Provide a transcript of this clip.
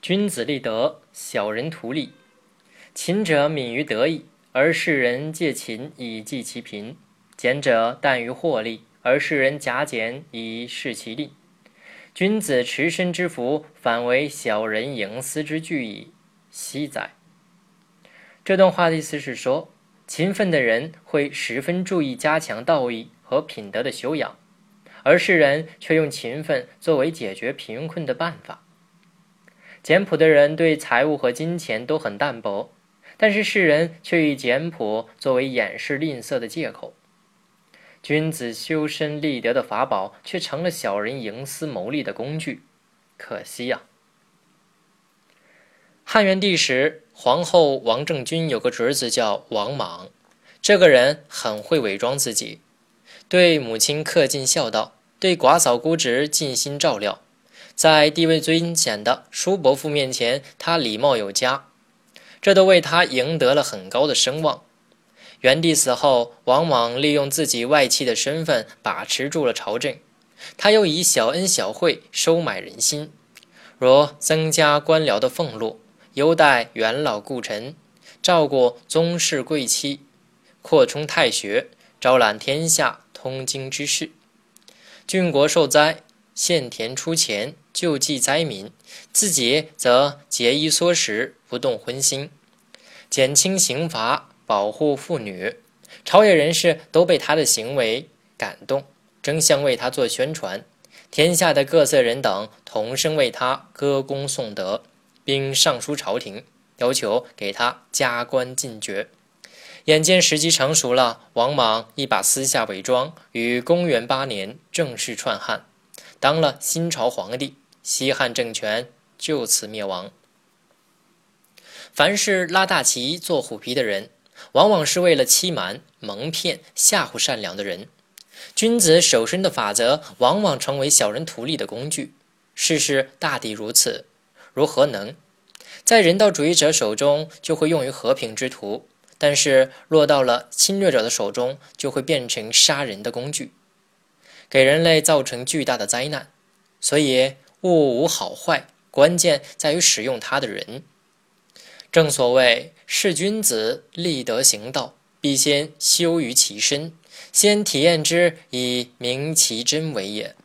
君子立德，小人图利。勤者敏于德义，而世人借勤以济其贫；俭者淡于获利，而世人假俭以示其利。君子持身之福，反为小人营私之具矣。惜哉！这段话的意思是说，勤奋的人会十分注意加强道义和品德的修养，而世人却用勤奋作为解决贫困的办法。简朴的人对财物和金钱都很淡薄，但是世人却以简朴作为掩饰吝啬的借口。君子修身立德的法宝，却成了小人营私谋利的工具，可惜呀！汉元帝时，皇后王政君有个侄子叫王莽，这个人很会伪装自己，对母亲恪尽孝道，对寡嫂姑侄尽心照料，在地位尊显的叔伯父面前，他礼貌有加，这都为他赢得了很高的声望。元帝死后，王莽利用自己外戚的身份把持住了朝政。他又以小恩小惠收买人心，如增加官僚的俸禄、优待元老故臣、照顾宗室贵戚、扩充太学、招揽天下通经之士。郡国受灾，献田出钱救济灾民，自己则节衣缩食，不动荤腥，减轻刑罚。保护妇女，朝野人士都被他的行为感动，争相为他做宣传。天下的各色人等同声为他歌功颂德，并上书朝廷，要求给他加官进爵。眼见时机成熟了，王莽一把撕下伪装，于公元八年正式篡汉，当了新朝皇帝，西汉政权就此灭亡。凡是拉大旗做虎皮的人。往往是为了欺瞒、蒙骗、吓唬善良的人。君子守身的法则，往往成为小人图利的工具。世事大抵如此，如何能？在人道主义者手中，就会用于和平之途；但是落到了侵略者的手中，就会变成杀人的工具，给人类造成巨大的灾难。所以，物无好坏，关键在于使用它的人。正所谓，是君子立德行道，必先修于其身，先体验之以明其真为也。